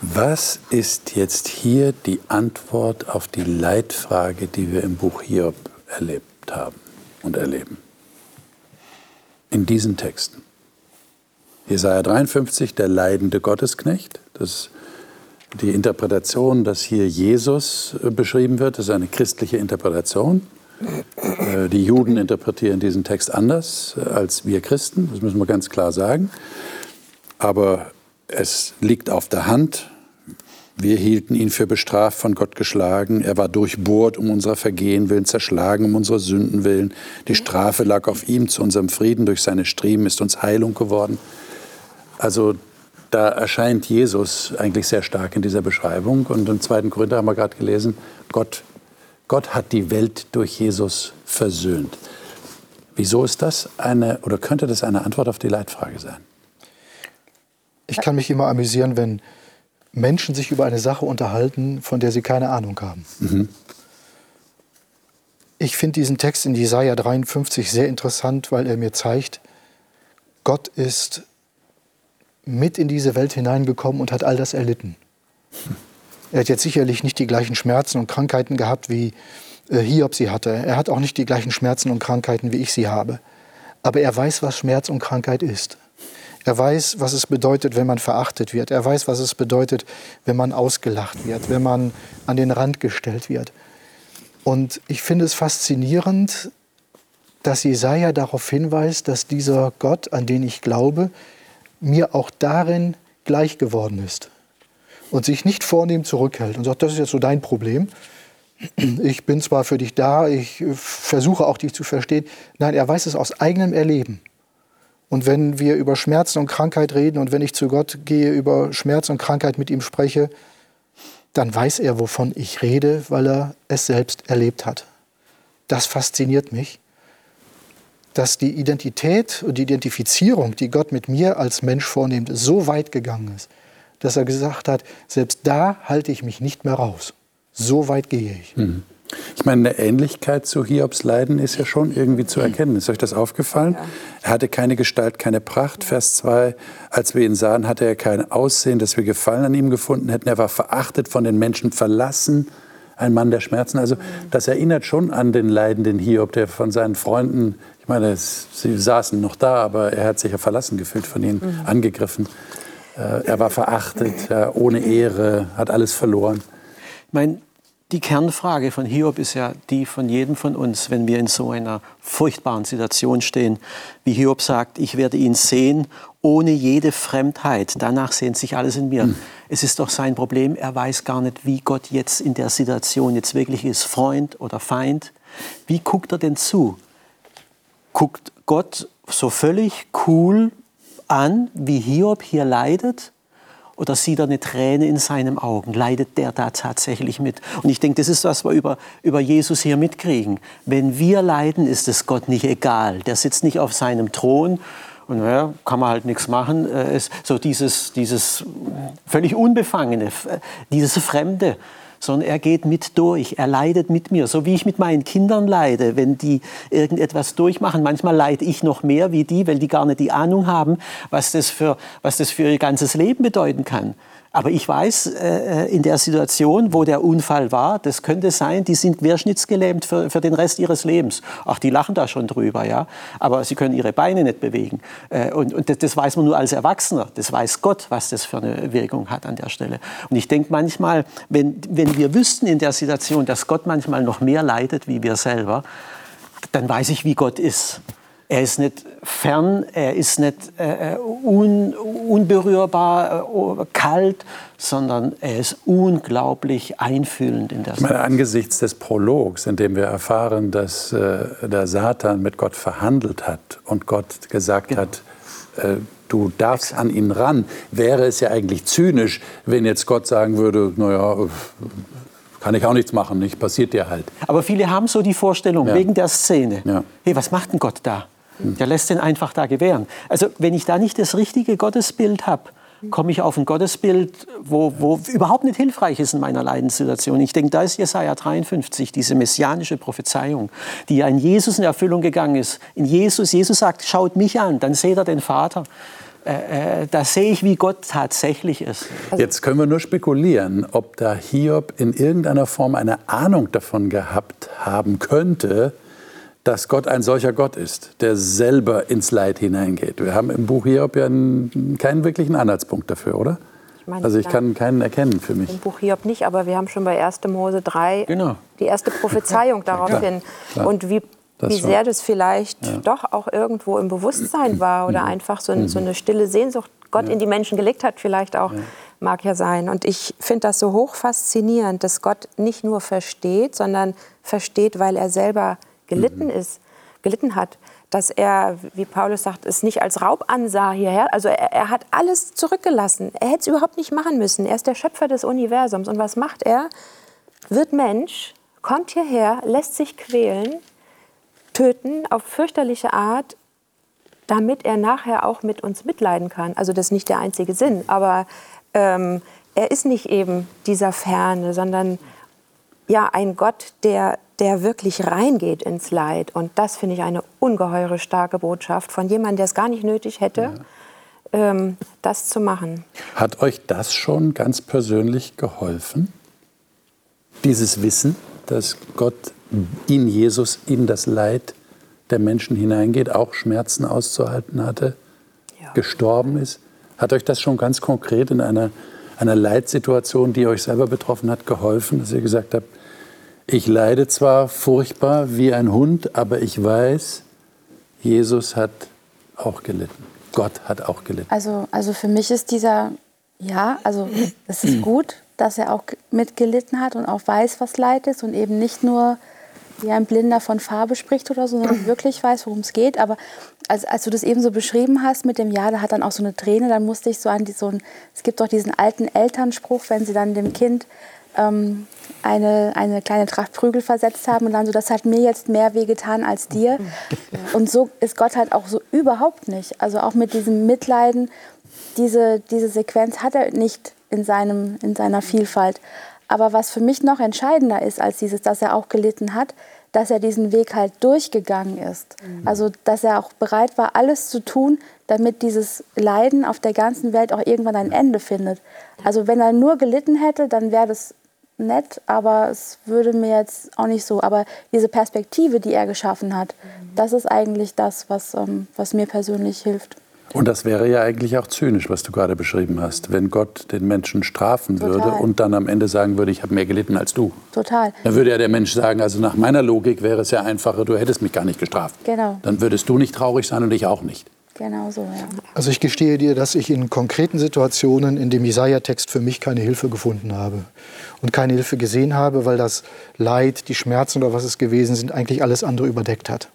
B: Was ist jetzt hier die Antwort auf die Leitfrage, die wir im Buch Hiob erlebt haben und erleben? In diesen Texten. Jesaja 53, der leidende Gottesknecht, das die Interpretation, dass hier Jesus äh, beschrieben wird, ist eine christliche Interpretation. Äh, die Juden interpretieren diesen Text anders äh, als wir Christen, das müssen wir ganz klar sagen. Aber es liegt auf der Hand, Wir hielten ihn für bestraft, von Gott geschlagen. Er war durchbohrt um unserer Vergehen willen, zerschlagen um unserer Sünden willen. Die Strafe lag auf ihm zu unserem Frieden. Durch seine Striemen ist uns Heilung geworden. Also da erscheint Jesus eigentlich sehr stark in dieser Beschreibung. Und im zweiten Korinther haben wir gerade gelesen, Gott, Gott hat die Welt durch Jesus versöhnt. Wieso ist das eine, oder könnte das eine Antwort auf die Leitfrage sein?
D: Ich kann mich immer amüsieren, wenn Menschen sich über eine Sache unterhalten, von der sie keine Ahnung haben. Mhm. Ich finde diesen Text in Jesaja 53 sehr interessant, weil er mir zeigt, Gott ist mit in diese Welt hineingekommen und hat all das erlitten. Er hat jetzt sicherlich nicht die gleichen Schmerzen und Krankheiten gehabt, wie äh, Hiob sie hatte. Er hat auch nicht die gleichen Schmerzen und Krankheiten, wie ich sie habe. Aber er weiß, was Schmerz und Krankheit ist. Er weiß, was es bedeutet, wenn man verachtet wird. Er weiß, was es bedeutet, wenn man ausgelacht wird, wenn man an den Rand gestellt wird. Und ich finde es faszinierend, dass Jesaja darauf hinweist, dass dieser Gott, an den ich glaube, mir auch darin gleich geworden ist. Und sich nicht vornehm zurückhält und sagt, das ist jetzt so dein Problem. Ich bin zwar für dich da, ich versuche auch dich zu verstehen. Nein, er weiß es aus eigenem Erleben. Und wenn wir über Schmerzen und Krankheit reden und wenn ich zu Gott gehe, über Schmerz und Krankheit mit ihm spreche, dann weiß er, wovon ich rede, weil er es selbst erlebt hat. Das fasziniert mich, dass die Identität und die Identifizierung, die Gott mit mir als Mensch vornimmt, so weit gegangen ist, dass er gesagt hat, selbst da halte ich mich nicht mehr raus. So weit gehe ich. Mhm.
B: Ich meine, eine Ähnlichkeit zu Hiobs Leiden ist ja schon irgendwie zu erkennen. Ist euch das aufgefallen? Ja. Er hatte keine Gestalt, keine Pracht. Vers 2. Als wir ihn sahen, hatte er kein Aussehen, dass wir Gefallen an ihm gefunden hätten. Er war verachtet, von den Menschen verlassen. Ein Mann der Schmerzen. Also, das erinnert schon an den leidenden Hiob, der von seinen Freunden, ich meine, sie saßen noch da, aber er hat sich ja verlassen gefühlt, von ihnen mhm. angegriffen. Äh, er war verachtet, ohne Ehre, hat alles verloren.
C: Ich meine, die Kernfrage von Hiob ist ja die von jedem von uns, wenn wir in so einer furchtbaren Situation stehen. Wie Hiob sagt, ich werde ihn sehen ohne jede Fremdheit. Danach sehnt sich alles in mir. Mhm. Es ist doch sein Problem, er weiß gar nicht, wie Gott jetzt in der Situation jetzt wirklich ist, Freund oder Feind. Wie guckt er denn zu? Guckt Gott so völlig cool an, wie Hiob hier leidet? Oder sieht er eine Träne in seinen Augen? Leidet der da tatsächlich mit? Und ich denke, das ist, was wir über, über Jesus hier mitkriegen. Wenn wir leiden, ist es Gott nicht egal. Der sitzt nicht auf seinem Thron und naja, kann man halt nichts machen. Äh, so dieses, dieses völlig Unbefangene, dieses Fremde sondern er geht mit durch, er leidet mit mir, so wie ich mit meinen Kindern leide, wenn die irgendetwas durchmachen. Manchmal leide ich noch mehr wie die, weil die gar nicht die Ahnung haben, was das für, was das für ihr ganzes Leben bedeuten kann. Aber ich weiß, äh, in der Situation, wo der Unfall war, das könnte sein, die sind querschnittsgelähmt für, für den Rest ihres Lebens. Ach, die lachen da schon drüber, ja. Aber sie können ihre Beine nicht bewegen. Äh, und und das, das weiß man nur als Erwachsener. Das weiß Gott, was das für eine Wirkung hat an der Stelle. Und ich denke manchmal, wenn, wenn wir wüssten in der Situation, dass Gott manchmal noch mehr leidet wie wir selber, dann weiß ich, wie Gott ist. Er ist nicht fern, er ist nicht äh, un, unberührbar, äh, kalt, sondern er ist unglaublich einfühlend in der
B: Sache. Angesichts des Prologs, in dem wir erfahren, dass äh, der Satan mit Gott verhandelt hat und Gott gesagt genau. hat, äh, du darfst an ihn ran, wäre es ja eigentlich zynisch, wenn jetzt Gott sagen würde, naja, kann ich auch nichts machen, nicht passiert dir halt.
C: Aber viele haben so die Vorstellung, ja. wegen der Szene, ja. hey, was macht denn Gott da? Der lässt den einfach da gewähren. Also wenn ich da nicht das richtige Gottesbild habe, komme ich auf ein Gottesbild, wo, wo überhaupt nicht hilfreich ist in meiner Leidenssituation. Ich denke, da ist Jesaja 53, diese messianische Prophezeiung, die ja in Jesus in Erfüllung gegangen ist. In Jesus, Jesus sagt, schaut mich an, dann seht ihr den Vater. Äh, äh, da sehe ich, wie Gott tatsächlich ist.
B: Also Jetzt können wir nur spekulieren, ob da Hiob in irgendeiner Form eine Ahnung davon gehabt haben könnte, dass Gott ein solcher Gott ist, der selber ins Leid hineingeht. Wir haben im Buch Hiob ja keinen wirklichen Anhaltspunkt dafür, oder? Ich meine, also ich kann keinen erkennen für mich.
E: Im Buch Hiob nicht, aber wir haben schon bei 1. Mose 3 genau. die erste Prophezeiung darauf hin. Und wie, wie sehr das vielleicht ja. doch auch irgendwo im Bewusstsein war oder mhm. einfach so, so, eine stille Sehnsucht Gott ja. in die Menschen gelegt hat, vielleicht auch. Ja mag ja sein. Und ich finde das so hoch faszinierend, dass Gott nicht nur versteht, sondern versteht, weil er selber gelitten ist, gelitten hat. Dass er, wie Paulus sagt, es nicht als Raub ansah hierher. Also er, er hat alles zurückgelassen. Er hätte es überhaupt nicht machen müssen. Er ist der Schöpfer des Universums. Und was macht er? Wird Mensch, kommt hierher, lässt sich quälen, töten auf fürchterliche Art, damit er nachher auch mit uns mitleiden kann. Also das ist nicht der einzige Sinn, aber ähm, er ist nicht eben dieser Ferne, sondern ja ein Gott, der, der wirklich reingeht ins Leid. Und das finde ich eine ungeheure starke Botschaft von jemandem, der es gar nicht nötig hätte, ja. ähm, das zu machen.
B: Hat euch das schon ganz persönlich geholfen? Dieses Wissen, dass Gott in Jesus in das Leid der Menschen hineingeht, auch Schmerzen auszuhalten hatte, ja. gestorben ist? Hat euch das schon ganz konkret in einer, einer Leitsituation, die euch selber betroffen hat, geholfen, dass ihr gesagt habt, ich leide zwar furchtbar wie ein Hund, aber ich weiß, Jesus hat auch gelitten. Gott hat auch gelitten.
F: Also, also für mich ist dieser, ja, also es ist gut, dass er auch mitgelitten hat und auch weiß, was Leid ist und eben nicht nur wie ein Blinder von Farbe spricht oder so, sondern wirklich weiß, worum es geht. Aber als, als du das eben so beschrieben hast mit dem Ja, da hat dann auch so eine Träne, dann musste ich so an die, so ein, es gibt doch diesen alten Elternspruch, wenn sie dann dem Kind ähm, eine, eine kleine Tracht Prügel versetzt haben und dann so, das hat mir jetzt mehr wehgetan als dir. Und so ist Gott halt auch so überhaupt nicht. Also auch mit diesem Mitleiden, diese, diese Sequenz hat er nicht in, seinem, in seiner Vielfalt. Aber was für mich noch entscheidender ist als dieses, dass er auch gelitten hat, dass er diesen Weg halt durchgegangen ist. Mhm. Also, dass er auch bereit war, alles zu tun, damit dieses Leiden auf der ganzen Welt auch irgendwann ein Ende findet. Also, wenn er nur gelitten hätte, dann wäre das nett, aber es würde mir jetzt auch nicht so. Aber diese Perspektive, die er geschaffen hat, mhm. das ist eigentlich das, was, ähm, was mir persönlich hilft.
B: Und das wäre ja eigentlich auch zynisch, was du gerade beschrieben hast, wenn Gott den Menschen strafen Total. würde und dann am Ende sagen würde, ich habe mehr gelitten als du.
F: Total.
B: Dann würde ja der Mensch sagen, also nach meiner Logik wäre es ja einfacher, du hättest mich gar nicht gestraft.
F: Genau.
B: Dann würdest du nicht traurig sein und ich auch nicht.
F: Genau so, ja.
D: Also ich gestehe dir, dass ich in konkreten Situationen in dem Jesaja-Text für mich keine Hilfe gefunden habe und keine Hilfe gesehen habe, weil das Leid, die Schmerzen oder was es gewesen sind, eigentlich alles andere überdeckt hat.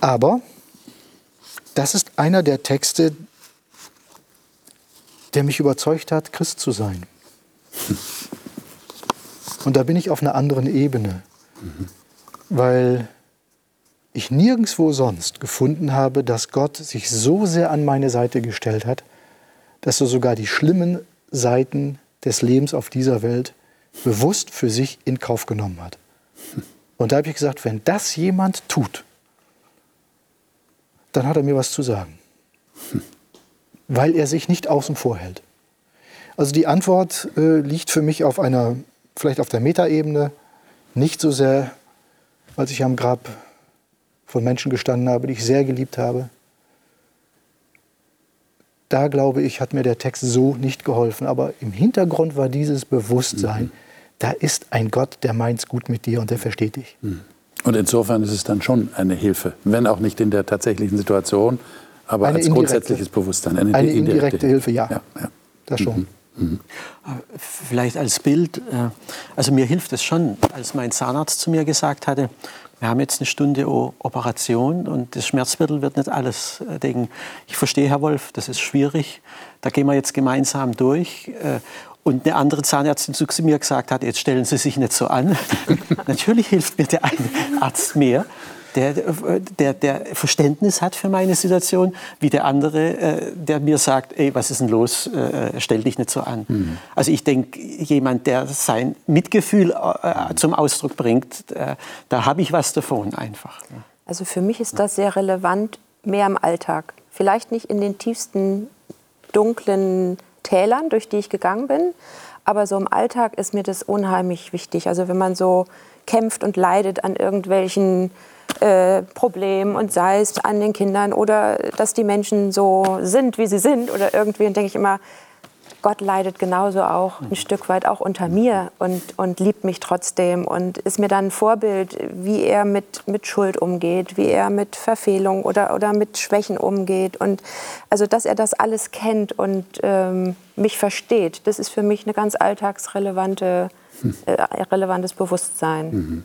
D: Aber das ist einer der Texte, der mich überzeugt hat, Christ zu sein. Und da bin ich auf einer anderen Ebene, weil ich nirgendwo sonst gefunden habe, dass Gott sich so sehr an meine Seite gestellt hat, dass er sogar die schlimmen Seiten des Lebens auf dieser Welt bewusst für sich in Kauf genommen hat. Und da habe ich gesagt, wenn das jemand tut, dann hat er mir was zu sagen. Weil er sich nicht außen vor hält. Also die Antwort äh, liegt für mich auf einer, vielleicht auf der Metaebene, nicht so sehr, als ich am Grab von Menschen gestanden habe, die ich sehr geliebt habe. Da glaube ich, hat mir der Text so nicht geholfen. Aber im Hintergrund war dieses Bewusstsein, mhm. da ist ein Gott, der meint es gut mit dir und der versteht dich. Mhm.
B: Und insofern ist es dann schon eine Hilfe, wenn auch nicht in der tatsächlichen Situation, aber eine als grundsätzliches Bewusstsein.
D: Eine, eine indirekte, indirekte, Hilfe, ja. ja, ja. Das schon. Mhm.
C: Mhm. Vielleicht als Bild, äh, also mir hilft es schon, als mein Zahnarzt zu mir gesagt hatte, wir haben jetzt eine Stunde Operation und das Schmerzmittel wird nicht alles äh, decken. Ich verstehe, Herr Wolf, das ist schwierig. Da gehen wir jetzt gemeinsam durch. Äh, und eine andere Zahnärztin zu mir gesagt hat, jetzt stellen Sie sich nicht so an. Natürlich hilft mir der eine Arzt mehr, der, der, der Verständnis hat für meine Situation, wie der andere, äh, der mir sagt, ey, was ist denn los, äh, stell dich nicht so an. Mhm. Also ich denke, jemand, der sein Mitgefühl äh, zum Ausdruck bringt, da habe ich was davon einfach.
E: Also für mich ist das sehr relevant, mehr im Alltag. Vielleicht nicht in den tiefsten, dunklen Tälern, durch die ich gegangen bin. Aber so im Alltag ist mir das unheimlich wichtig. Also wenn man so kämpft und leidet an irgendwelchen äh, Problemen und sei es an den Kindern oder dass die Menschen so sind, wie sie sind oder irgendwie, dann denke ich immer, Gott leidet genauso auch ein Stück weit auch unter mir und, und liebt mich trotzdem und ist mir dann ein Vorbild, wie er mit, mit Schuld umgeht, wie er mit Verfehlung oder, oder mit Schwächen umgeht. Und also, dass er das alles kennt und ähm, mich versteht, das ist für mich ein ganz alltagsrelevante, äh, relevantes Bewusstsein.
B: Mhm.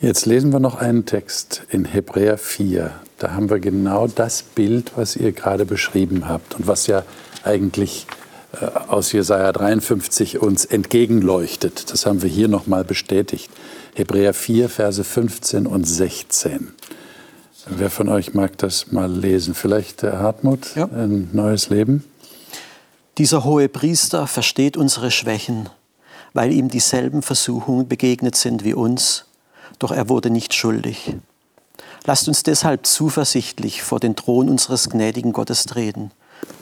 B: Jetzt lesen wir noch einen Text in Hebräer 4. Da haben wir genau das Bild, was ihr gerade beschrieben habt und was ja eigentlich aus Jesaja 53 uns entgegenleuchtet. Das haben wir hier nochmal bestätigt. Hebräer 4, Verse 15 und 16. Wer von euch mag das mal lesen? Vielleicht der Hartmut, ja. ein neues Leben?
C: Dieser hohe Priester versteht unsere Schwächen, weil ihm dieselben Versuchungen begegnet sind wie uns, doch er wurde nicht schuldig. Lasst uns deshalb zuversichtlich vor den Thron unseres gnädigen Gottes treten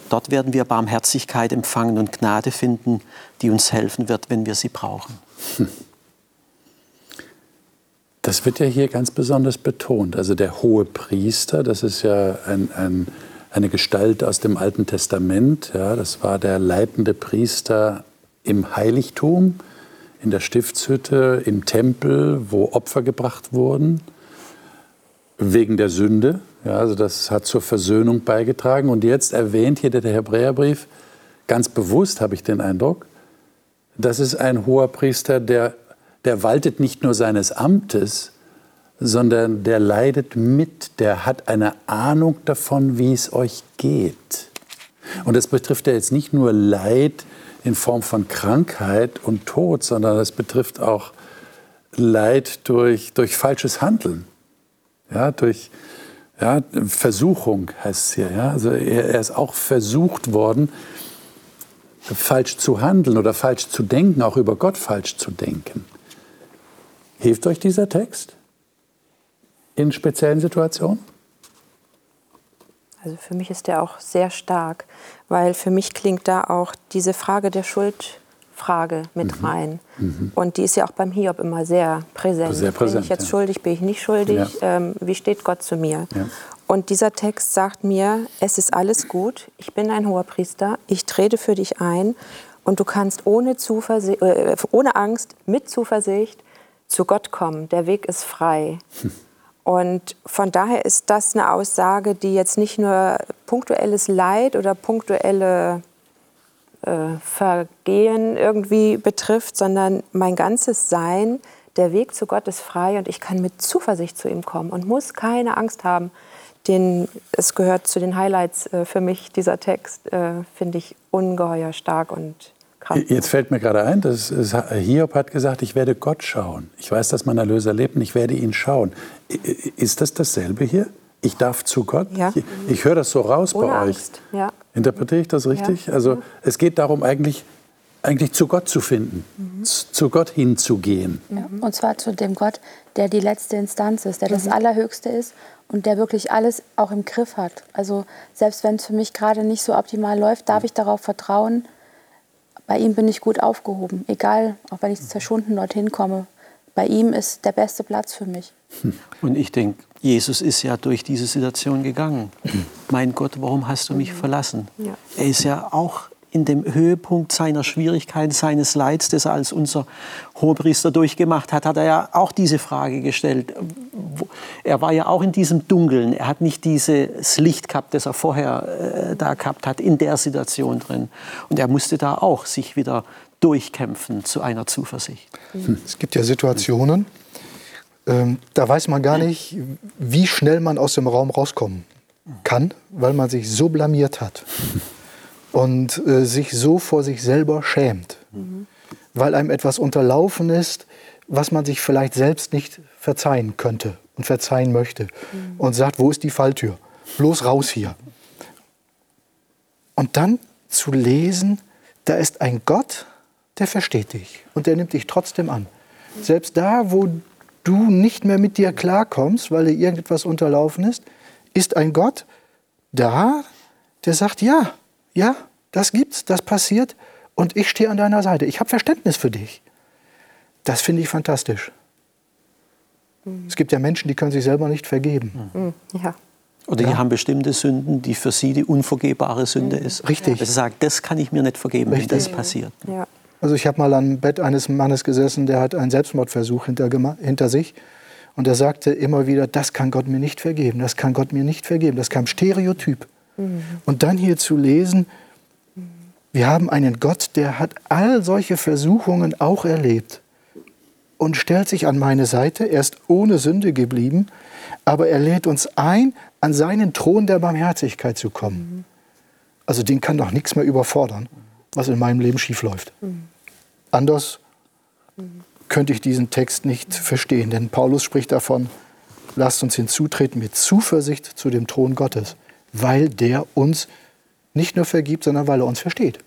C: Dort werden wir Barmherzigkeit empfangen und Gnade finden, die uns helfen wird, wenn wir sie brauchen.
B: Das wird ja hier ganz besonders betont. Also der hohe Priester, das ist ja ein, ein, eine Gestalt aus dem Alten Testament. Ja, das war der leitende Priester im Heiligtum, in der Stiftshütte, im Tempel, wo Opfer gebracht wurden, wegen der Sünde. Ja, also das hat zur Versöhnung beigetragen. Und jetzt erwähnt hier der Hebräerbrief, ganz bewusst habe ich den Eindruck, das ist ein hoher Priester, der, der waltet nicht nur seines Amtes, sondern der leidet mit, der hat eine Ahnung davon, wie es euch geht. Und das betrifft ja jetzt nicht nur Leid in Form von Krankheit und Tod, sondern das betrifft auch Leid durch, durch falsches Handeln, ja, durch, ja, Versuchung heißt es hier. Ja? Also er, er ist auch versucht worden, falsch zu handeln oder falsch zu denken, auch über Gott falsch zu denken. Hilft euch dieser Text in speziellen Situationen?
E: Also für mich ist der auch sehr stark, weil für mich klingt da auch diese Frage der Schuld Frage mit mhm. rein. Mhm. Und die ist ja auch beim Hiob immer sehr präsent.
B: Sehr präsent
E: bin ich jetzt
B: ja.
E: schuldig, bin ich nicht schuldig? Ja. Ähm, wie steht Gott zu mir? Ja. Und dieser Text sagt mir, es ist alles gut, ich bin ein hoher Priester, ich trete für dich ein und du kannst ohne, äh, ohne Angst, mit Zuversicht zu Gott kommen. Der Weg ist frei. Hm. Und von daher ist das eine Aussage, die jetzt nicht nur punktuelles Leid oder punktuelle äh, Vergehen irgendwie betrifft, sondern mein ganzes Sein, der Weg zu Gott ist frei und ich kann mit Zuversicht zu ihm kommen und muss keine Angst haben. Den, es gehört zu den Highlights äh, für mich, dieser Text, äh, finde ich ungeheuer stark und kraftvoll.
B: Jetzt fällt mir gerade ein, dass Hiob hat gesagt, ich werde Gott schauen. Ich weiß, dass mein Erlöser lebt und ich werde ihn schauen. Ist das dasselbe hier? Ich darf zu Gott?
E: Ja.
B: Ich, ich höre das so raus
E: Ohne
B: bei euch.
E: Angst. Ja.
B: Interpretiere ich das richtig? Ja. Also es geht darum, eigentlich, eigentlich zu Gott zu finden, mhm. zu Gott hinzugehen.
F: Ja. Und zwar zu dem Gott, der die letzte Instanz ist, der mhm. das Allerhöchste ist und der wirklich alles auch im Griff hat. Also selbst wenn es für mich gerade nicht so optimal läuft, darf ich darauf vertrauen, bei ihm bin ich gut aufgehoben. Egal, auch wenn ich zerschunden dorthin komme. Bei ihm ist der beste Platz für mich.
C: Und ich denke, Jesus ist ja durch diese Situation gegangen. Mein Gott, warum hast du mich verlassen? Ja. Er ist ja auch in dem Höhepunkt seiner Schwierigkeiten, seines Leids, das er als unser Hohepriester durchgemacht hat, hat er ja auch diese Frage gestellt. Er war ja auch in diesem Dunkeln. Er hat nicht dieses Licht gehabt, das er vorher äh, da gehabt hat, in der Situation drin. Und er musste da auch sich wieder durchkämpfen zu einer Zuversicht.
D: Es gibt ja Situationen, ähm, da weiß man gar nicht, wie schnell man aus dem Raum rauskommen kann, weil man sich so blamiert hat und äh, sich so vor sich selber schämt, mhm. weil einem etwas unterlaufen ist, was man sich vielleicht selbst nicht verzeihen könnte und verzeihen möchte mhm. und sagt, wo ist die Falltür? Bloß raus hier. Und dann zu lesen, da ist ein Gott, der versteht dich und der nimmt dich trotzdem an. Selbst da, wo du nicht mehr mit dir klarkommst, weil dir irgendetwas unterlaufen ist, ist ein Gott da, der sagt, ja, ja, das gibt's, das passiert und ich stehe an deiner Seite. Ich habe Verständnis für dich. Das finde ich fantastisch. Mhm. Es gibt ja Menschen, die können sich selber nicht vergeben.
E: Mhm. Ja.
C: Oder die haben bestimmte Sünden, die für sie die unvergebare Sünde ist.
D: Richtig.
C: Dass sie sagen, das kann ich mir nicht vergeben,
D: Richtig.
C: wenn das passiert.
E: Ja.
D: Also ich habe mal am Bett eines Mannes gesessen, der hat einen Selbstmordversuch hinter, hinter sich. Und er sagte immer wieder, das kann Gott mir nicht vergeben, das kann Gott mir nicht vergeben. Das kam Stereotyp. Und dann hier zu lesen, wir haben einen Gott, der hat all solche Versuchungen auch erlebt und stellt sich an meine Seite. Er ist ohne Sünde geblieben, aber er lädt uns ein, an seinen Thron der Barmherzigkeit zu kommen. Also den kann doch nichts mehr überfordern, was in meinem Leben schiefläuft. Anders könnte ich diesen Text nicht verstehen, denn Paulus spricht davon, lasst uns hinzutreten mit Zuversicht zu dem Thron Gottes, weil der uns nicht nur vergibt, sondern weil er uns versteht.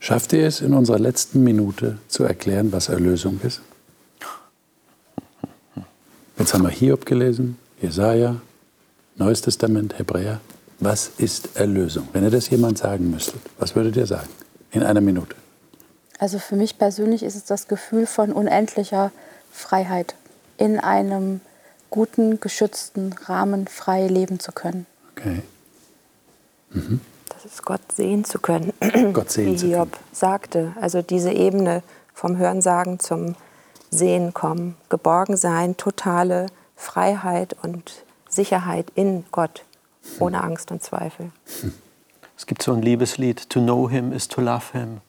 B: Schafft ihr es in unserer letzten Minute zu erklären, was Erlösung ist? Jetzt haben wir Hiob gelesen, Jesaja, Neues Testament, Hebräer. Was ist Erlösung? Wenn ihr das jemand sagen müsstet, was würdet ihr sagen? In einer Minute.
F: Also für mich persönlich ist es das Gefühl von unendlicher Freiheit, in einem guten, geschützten Rahmen frei leben zu können.
B: Okay.
E: Das ist Gott sehen zu können,
B: Gott sehen
E: wie Hiob sagte. Also diese Ebene vom Hörensagen zum Sehen kommen, geborgen sein, totale Freiheit und Sicherheit in Gott, ohne Angst und Zweifel.
C: Es gibt so ein Liebeslied, To know him is to love him.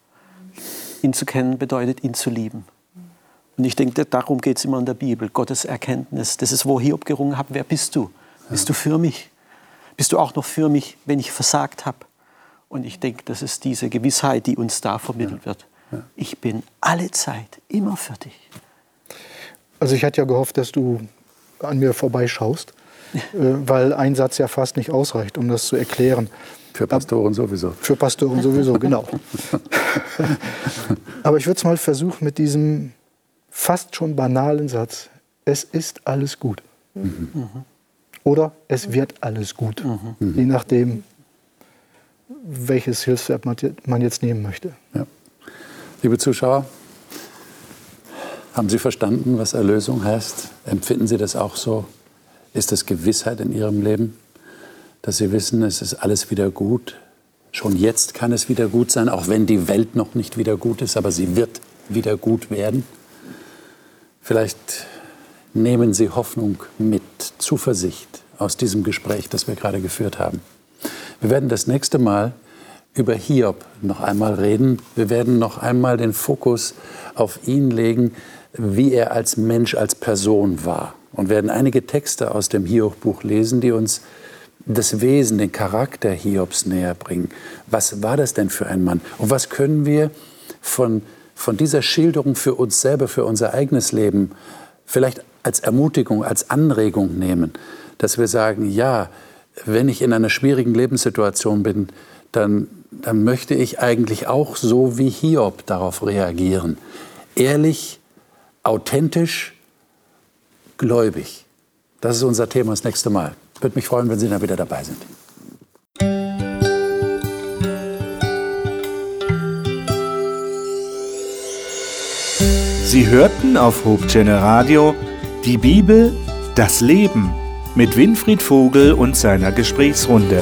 C: Ihn zu kennen bedeutet, ihn zu lieben. Und ich denke, darum geht es immer in der Bibel, Gottes Erkenntnis. Das ist, wo Hiob gerungen hat, wer bist du? Bist du für mich? Bist du auch noch für mich, wenn ich versagt habe? Und ich denke, das ist diese Gewissheit, die uns da vermittelt wird. Ich bin alle Zeit immer für dich.
D: Also ich hatte ja gehofft, dass du an mir vorbeischaust, äh, weil ein Satz ja fast nicht ausreicht, um das zu erklären.
B: Für Pastoren sowieso.
D: Für Pastoren sowieso, genau. Aber ich würde es mal versuchen mit diesem fast schon banalen Satz. Es ist alles gut. Oder es wird alles gut. Je nachdem, welches Hilfsverb je- man jetzt nehmen möchte.
B: Ja. Liebe Zuschauer, haben Sie verstanden, was Erlösung heißt? Empfinden Sie das auch so? Ist das Gewissheit in Ihrem Leben, dass Sie wissen, es ist alles wieder gut? Schon jetzt kann es wieder gut sein, auch wenn die Welt noch nicht wieder gut ist, aber sie wird wieder gut werden. Vielleicht nehmen Sie Hoffnung mit, Zuversicht aus diesem Gespräch, das wir gerade geführt haben. Wir werden das nächste Mal über Hiob noch einmal reden. Wir werden noch einmal den Fokus auf ihn legen, wie er als Mensch, als Person war. Und werden einige Texte aus dem Hiob-Buch lesen, die uns das Wesen, den Charakter Hiobs näher bringen. Was war das denn für ein Mann? Und was können wir von, von dieser Schilderung für uns selber, für unser eigenes Leben vielleicht als Ermutigung, als Anregung nehmen, dass wir sagen, ja, wenn ich in einer schwierigen Lebenssituation bin, dann, dann möchte ich eigentlich auch so wie Hiob darauf reagieren. Ehrlich, authentisch, gläubig. Das ist unser Thema das nächste Mal. Würde mich freuen, wenn Sie dann wieder dabei sind.
A: Sie hörten auf Hope Channel Radio die Bibel, das Leben mit Winfried Vogel und seiner Gesprächsrunde.